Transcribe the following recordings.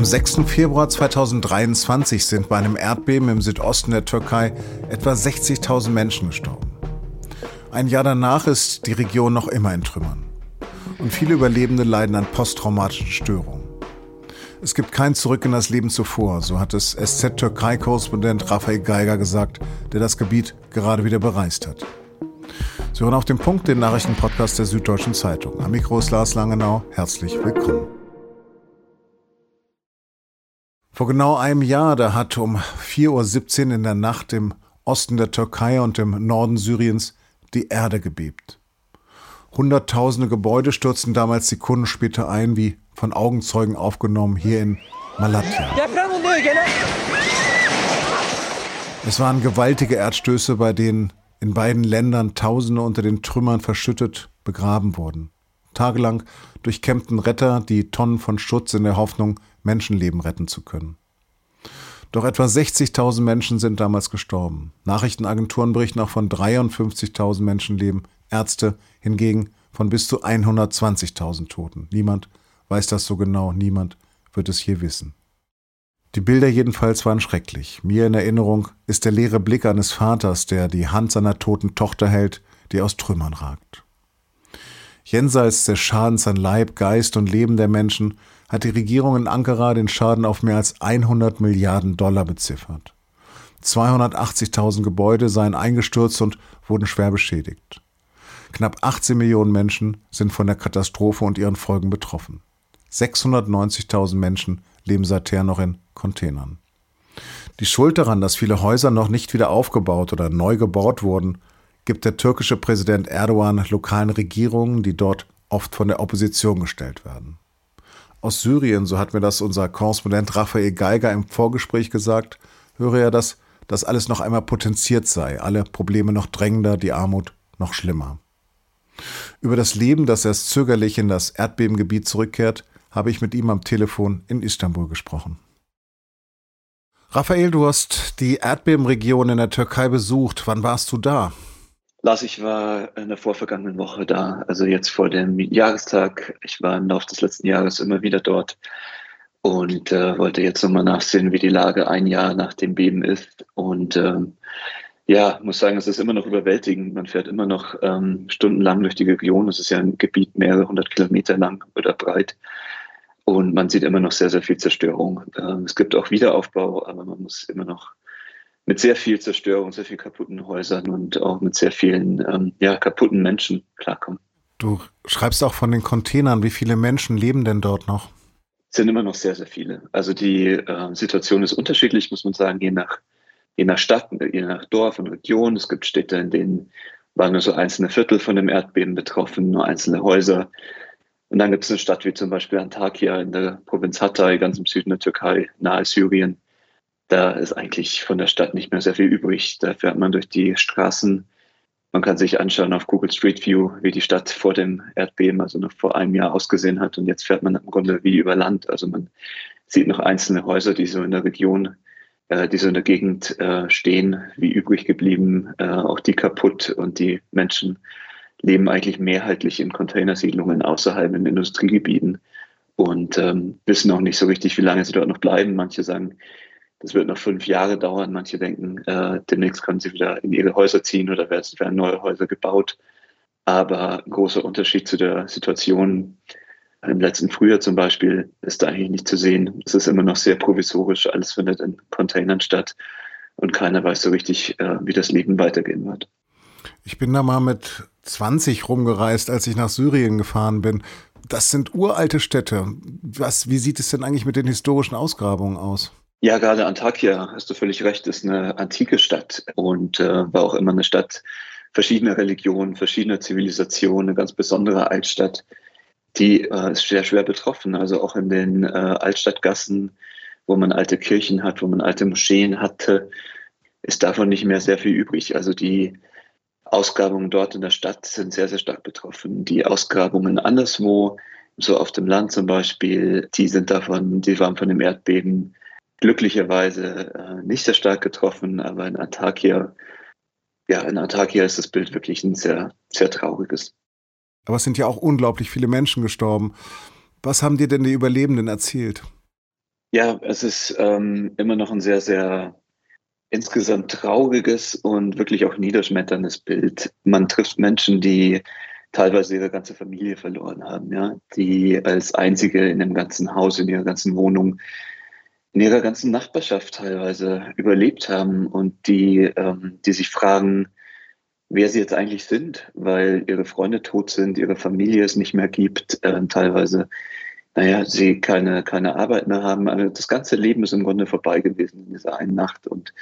Am 6. Februar 2023 sind bei einem Erdbeben im Südosten der Türkei etwa 60.000 Menschen gestorben. Ein Jahr danach ist die Region noch immer in Trümmern. Und viele Überlebende leiden an posttraumatischen Störungen. Es gibt kein Zurück in das Leben zuvor, so hat es SZ-Türkei-Korrespondent Raphael Geiger gesagt, der das Gebiet gerade wieder bereist hat. Sie hören auf den Punkt den Nachrichtenpodcast der Süddeutschen Zeitung. Am Mikro ist Lars Langenau. Herzlich willkommen. Vor genau einem Jahr, da hat um 4.17 Uhr in der Nacht im Osten der Türkei und im Norden Syriens die Erde gebebt. Hunderttausende Gebäude stürzten damals Sekunden später ein, wie von Augenzeugen aufgenommen, hier in Malatya. Es waren gewaltige Erdstöße, bei denen in beiden Ländern Tausende unter den Trümmern verschüttet begraben wurden. Tagelang durchkämmten Retter die Tonnen von Schutz in der Hoffnung, Menschenleben retten zu können. Doch etwa 60.000 Menschen sind damals gestorben. Nachrichtenagenturen berichten auch von 53.000 Menschenleben, Ärzte hingegen von bis zu 120.000 Toten. Niemand weiß das so genau, niemand wird es hier wissen. Die Bilder jedenfalls waren schrecklich. Mir in Erinnerung ist der leere Blick eines Vaters, der die Hand seiner toten Tochter hält, die aus Trümmern ragt. Jenseits des Schadens an Leib, Geist und Leben der Menschen hat die Regierung in Ankara den Schaden auf mehr als 100 Milliarden Dollar beziffert. 280.000 Gebäude seien eingestürzt und wurden schwer beschädigt. Knapp 18 Millionen Menschen sind von der Katastrophe und ihren Folgen betroffen. 690.000 Menschen leben seither noch in Containern. Die Schuld daran, dass viele Häuser noch nicht wieder aufgebaut oder neu gebaut wurden, gibt der türkische Präsident Erdogan lokalen Regierungen, die dort oft von der Opposition gestellt werden aus Syrien, so hat mir das unser Korrespondent Raphael Geiger im Vorgespräch gesagt, höre er, dass das alles noch einmal potenziert sei, alle Probleme noch drängender, die Armut noch schlimmer. Über das Leben, das erst zögerlich in das Erdbebengebiet zurückkehrt, habe ich mit ihm am Telefon in Istanbul gesprochen. Raphael, du hast die Erdbebenregion in der Türkei besucht. Wann warst du da? Lars, ich war in der vorvergangenen Woche da, also jetzt vor dem Jahrestag. Ich war im Laufe des letzten Jahres immer wieder dort und äh, wollte jetzt nochmal nachsehen, wie die Lage ein Jahr nach dem Beben ist. Und ähm, ja, muss sagen, es ist immer noch überwältigend. Man fährt immer noch ähm, stundenlang durch die Region. Es ist ja ein Gebiet mehrere hundert Kilometer lang oder breit. Und man sieht immer noch sehr, sehr viel Zerstörung. Ähm, es gibt auch Wiederaufbau, aber man muss immer noch mit sehr viel Zerstörung, sehr viel kaputten Häusern und auch mit sehr vielen ähm, ja, kaputten Menschen klarkommen. Du schreibst auch von den Containern. Wie viele Menschen leben denn dort noch? Es sind immer noch sehr, sehr viele. Also die äh, Situation ist unterschiedlich, muss man sagen, je nach, je nach Stadt, je nach Dorf und Region. Es gibt Städte, in denen waren nur so einzelne Viertel von dem Erdbeben betroffen, nur einzelne Häuser. Und dann gibt es eine Stadt wie zum Beispiel Antakya in der Provinz Hatay, ganz im Süden der Türkei, nahe Syrien da ist eigentlich von der Stadt nicht mehr sehr viel übrig. Da fährt man durch die Straßen. Man kann sich anschauen auf Google Street View, wie die Stadt vor dem Erdbeben, also noch vor einem Jahr ausgesehen hat. Und jetzt fährt man im Grunde wie über Land. Also man sieht noch einzelne Häuser, die so in der Region, äh, die so in der Gegend äh, stehen, wie übrig geblieben, äh, auch die kaputt. Und die Menschen leben eigentlich mehrheitlich in Containersiedlungen außerhalb in Industriegebieten und ähm, wissen auch nicht so richtig, wie lange sie dort noch bleiben. Manche sagen, das wird noch fünf Jahre dauern. Manche denken, äh, demnächst können sie wieder in ihre Häuser ziehen oder werden neue Häuser gebaut. Aber ein großer Unterschied zu der Situation im letzten Frühjahr zum Beispiel ist da eigentlich nicht zu sehen. Es ist immer noch sehr provisorisch. Alles findet in Containern statt und keiner weiß so richtig, äh, wie das Leben weitergehen wird. Ich bin da mal mit 20 rumgereist, als ich nach Syrien gefahren bin. Das sind uralte Städte. Was, wie sieht es denn eigentlich mit den historischen Ausgrabungen aus? Ja, gerade Antakya, hast du völlig recht, ist eine antike Stadt und äh, war auch immer eine Stadt verschiedener Religionen, verschiedener Zivilisationen, eine ganz besondere Altstadt. Die äh, ist sehr schwer betroffen. Also auch in den äh, Altstadtgassen, wo man alte Kirchen hat, wo man alte Moscheen hatte, ist davon nicht mehr sehr viel übrig. Also die Ausgrabungen dort in der Stadt sind sehr, sehr stark betroffen. Die Ausgrabungen anderswo, so auf dem Land zum Beispiel, die sind davon, die waren von dem Erdbeben glücklicherweise äh, nicht sehr stark getroffen, aber in Antakya, ja, in Antakya ist das Bild wirklich ein sehr, sehr trauriges. Aber es sind ja auch unglaublich viele Menschen gestorben. Was haben dir denn die Überlebenden erzählt? Ja, es ist ähm, immer noch ein sehr, sehr insgesamt trauriges und wirklich auch niederschmetterndes Bild. Man trifft Menschen, die teilweise ihre ganze Familie verloren haben, ja, die als einzige in dem ganzen Haus, in ihrer ganzen Wohnung, in ihrer ganzen Nachbarschaft teilweise überlebt haben und die, ähm, die sich fragen, wer sie jetzt eigentlich sind, weil ihre Freunde tot sind, ihre Familie es nicht mehr gibt, äh, teilweise, naja, sie keine, keine Arbeit mehr haben. Also das ganze Leben ist im Grunde vorbei gewesen in dieser einen Nacht und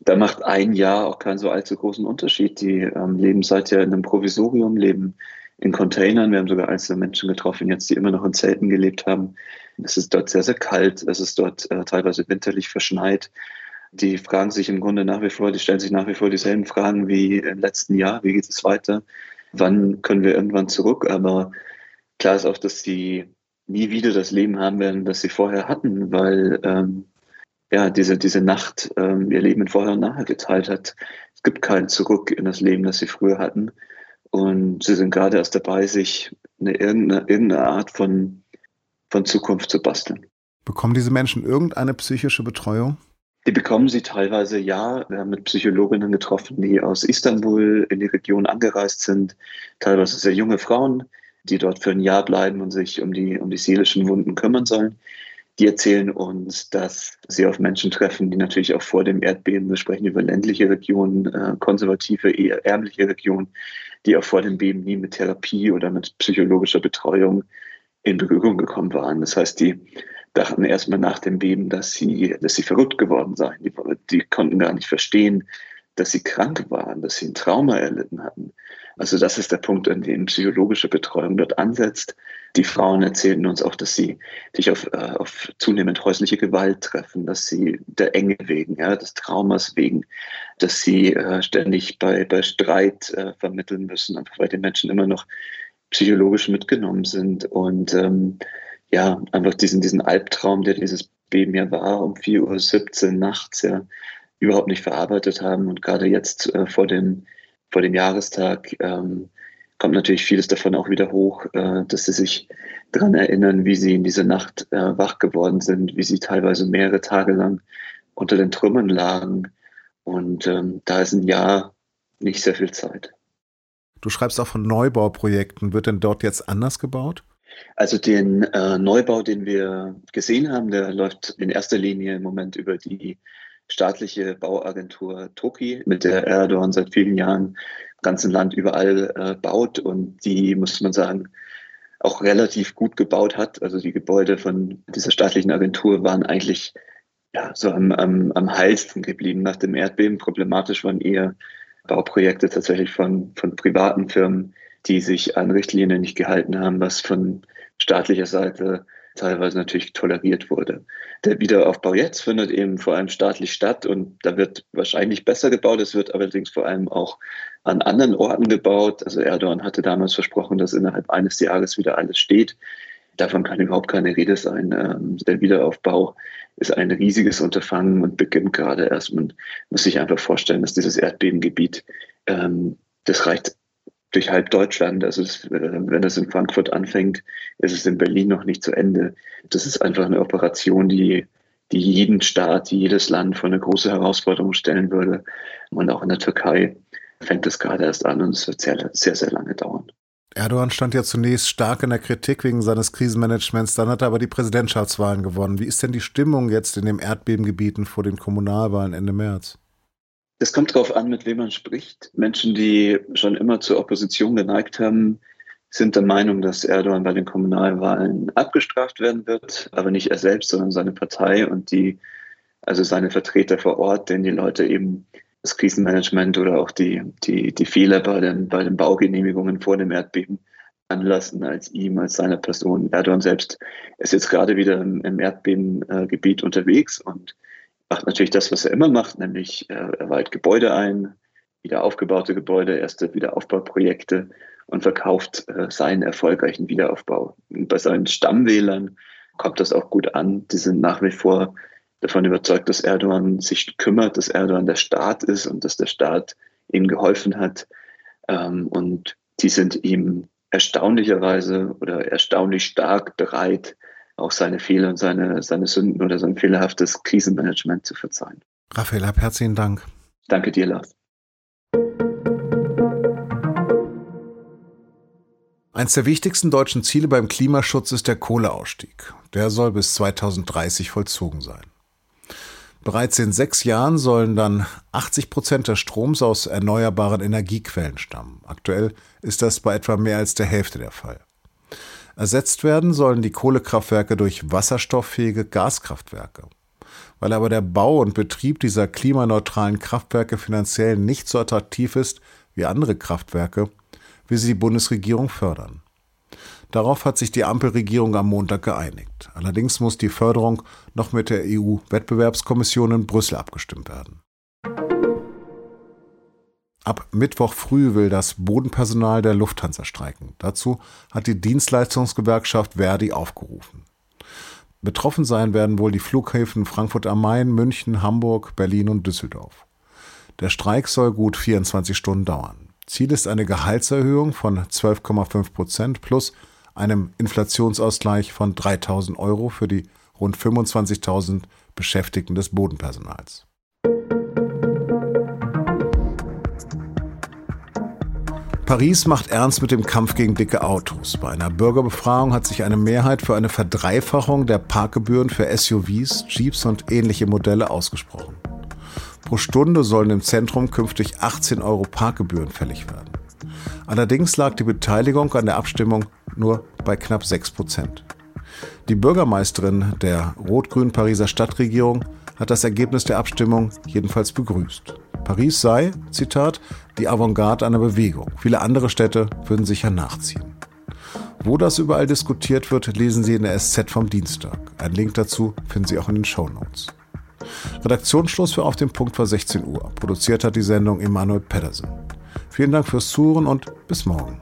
da macht ein Jahr auch keinen so allzu großen Unterschied. Die ähm, leben seither in einem Provisorium, leben in Containern. Wir haben sogar einzelne Menschen getroffen, jetzt die immer noch in Zelten gelebt haben. Es ist dort sehr, sehr kalt. Es ist dort äh, teilweise winterlich verschneit. Die fragen sich im Grunde nach wie vor, die stellen sich nach wie vor dieselben Fragen wie im letzten Jahr. Wie geht es weiter? Wann können wir irgendwann zurück? Aber klar ist auch, dass sie nie wieder das Leben haben werden, das sie vorher hatten, weil ähm, ja, diese, diese Nacht ähm, ihr Leben in vorher und nachher geteilt hat. Es gibt kein Zurück in das Leben, das sie früher hatten. Und sie sind gerade erst dabei, sich eine, irgendeine, irgendeine Art von, von Zukunft zu basteln. Bekommen diese Menschen irgendeine psychische Betreuung? Die bekommen sie teilweise ja. Wir haben mit Psychologinnen getroffen, die aus Istanbul in die Region angereist sind. Teilweise sehr junge Frauen, die dort für ein Jahr bleiben und sich um die, um die seelischen Wunden kümmern sollen. Die erzählen uns, dass sie auf Menschen treffen, die natürlich auch vor dem Erdbeben, wir sprechen über ländliche Regionen, äh, konservative, eher ärmliche Regionen, die auch vor dem Beben nie mit Therapie oder mit psychologischer Betreuung in Berührung gekommen waren. Das heißt, die dachten erstmal nach dem Beben, dass sie, dass sie verrückt geworden seien. Die, die konnten gar nicht verstehen, dass sie krank waren, dass sie ein Trauma erlitten hatten. Also das ist der Punkt, an dem psychologische Betreuung dort ansetzt. Die Frauen erzählten uns auch, dass sie sich auf, äh, auf zunehmend häusliche Gewalt treffen, dass sie der Enge wegen, ja, des Traumas wegen, dass sie äh, ständig bei, bei Streit äh, vermitteln müssen, einfach weil die Menschen immer noch psychologisch mitgenommen sind und ähm, ja, einfach diesen, diesen Albtraum, der dieses Beben ja war, um 4.17 Uhr nachts ja überhaupt nicht verarbeitet haben und gerade jetzt äh, vor dem vor dem Jahrestag ähm, kommt natürlich vieles davon auch wieder hoch, äh, dass sie sich daran erinnern, wie sie in dieser Nacht äh, wach geworden sind, wie sie teilweise mehrere Tage lang unter den Trümmern lagen. Und ähm, da ist ein Jahr nicht sehr viel Zeit. Du schreibst auch von Neubauprojekten. Wird denn dort jetzt anders gebaut? Also den äh, Neubau, den wir gesehen haben, der läuft in erster Linie im Moment über die staatliche Bauagentur Toki, mit der Erdogan seit vielen Jahren im ganzen Land überall äh, baut und die, muss man sagen, auch relativ gut gebaut hat. Also die Gebäude von dieser staatlichen Agentur waren eigentlich ja, so am, am, am heilsten geblieben nach dem Erdbeben. Problematisch waren eher Bauprojekte tatsächlich von, von privaten Firmen, die sich an Richtlinien nicht gehalten haben, was von staatlicher Seite teilweise natürlich toleriert wurde. Der Wiederaufbau jetzt findet eben vor allem staatlich statt und da wird wahrscheinlich besser gebaut. Es wird allerdings vor allem auch an anderen Orten gebaut. Also Erdogan hatte damals versprochen, dass innerhalb eines Jahres wieder alles steht. Davon kann überhaupt keine Rede sein. Ähm, der Wiederaufbau ist ein riesiges Unterfangen und beginnt gerade erst. Man muss sich einfach vorstellen, dass dieses Erdbebengebiet, ähm, das reicht durch halb Deutschland. Also es, äh, wenn das in Frankfurt anfängt, ist es in Berlin noch nicht zu Ende. Das ist einfach eine Operation, die, die jeden Staat, jedes Land vor eine große Herausforderung stellen würde. Und auch in der Türkei fängt es gerade erst an und es wird sehr, sehr, sehr lange dauern. Erdogan stand ja zunächst stark in der Kritik wegen seines Krisenmanagements, dann hat er aber die Präsidentschaftswahlen gewonnen. Wie ist denn die Stimmung jetzt in den Erdbebengebieten vor den Kommunalwahlen Ende März? Es kommt darauf an, mit wem man spricht. Menschen, die schon immer zur Opposition geneigt haben, sind der Meinung, dass Erdogan bei den Kommunalwahlen abgestraft werden wird, aber nicht er selbst, sondern seine Partei und die, also seine Vertreter vor Ort, denn die Leute eben das Krisenmanagement oder auch die, die, die Fehler bei den, bei den Baugenehmigungen vor dem Erdbeben anlassen als ihm, als seiner Person. Erdogan selbst ist jetzt gerade wieder im, im Erdbebengebiet unterwegs und macht natürlich das, was er immer macht, nämlich äh, er weiht Gebäude ein, wieder aufgebaute Gebäude, erste Wiederaufbauprojekte und verkauft äh, seinen erfolgreichen Wiederaufbau. Und bei seinen Stammwählern kommt das auch gut an. Die sind nach wie vor davon überzeugt, dass Erdogan sich kümmert, dass Erdogan der Staat ist und dass der Staat ihm geholfen hat. Ähm, und die sind ihm erstaunlicherweise oder erstaunlich stark bereit, auch seine Fehler und seine, seine Sünden oder sein fehlerhaftes Krisenmanagement zu verzeihen. Raphael, hab herzlichen Dank. Danke dir, Lars. Eines der wichtigsten deutschen Ziele beim Klimaschutz ist der Kohleausstieg. Der soll bis 2030 vollzogen sein. Bereits in sechs Jahren sollen dann 80 Prozent des Stroms aus erneuerbaren Energiequellen stammen. Aktuell ist das bei etwa mehr als der Hälfte der Fall. Ersetzt werden sollen die Kohlekraftwerke durch wasserstofffähige Gaskraftwerke. Weil aber der Bau und Betrieb dieser klimaneutralen Kraftwerke finanziell nicht so attraktiv ist wie andere Kraftwerke, will sie die Bundesregierung fördern. Darauf hat sich die Ampelregierung am Montag geeinigt. Allerdings muss die Förderung noch mit der EU-Wettbewerbskommission in Brüssel abgestimmt werden. Ab Mittwoch früh will das Bodenpersonal der Lufthansa streiken. Dazu hat die Dienstleistungsgewerkschaft Verdi aufgerufen. Betroffen sein werden wohl die Flughäfen Frankfurt am Main, München, Hamburg, Berlin und Düsseldorf. Der Streik soll gut 24 Stunden dauern. Ziel ist eine Gehaltserhöhung von 12,5 Prozent plus einem Inflationsausgleich von 3000 Euro für die rund 25.000 Beschäftigten des Bodenpersonals. Paris macht ernst mit dem Kampf gegen dicke Autos. Bei einer Bürgerbefragung hat sich eine Mehrheit für eine Verdreifachung der Parkgebühren für SUVs, Jeeps und ähnliche Modelle ausgesprochen. Pro Stunde sollen im Zentrum künftig 18 Euro Parkgebühren fällig werden. Allerdings lag die Beteiligung an der Abstimmung nur bei knapp 6 Prozent. Die Bürgermeisterin der rot-grünen Pariser Stadtregierung hat das Ergebnis der Abstimmung jedenfalls begrüßt. Paris sei, Zitat, die Avantgarde einer Bewegung. Viele andere Städte würden sicher nachziehen. Wo das überall diskutiert wird, lesen Sie in der SZ vom Dienstag. Ein Link dazu finden Sie auch in den Show Notes. Redaktionsschluss für Auf dem Punkt war 16 Uhr. Produziert hat die Sendung Emanuel Pedersen. Vielen Dank fürs Zuhören und bis morgen.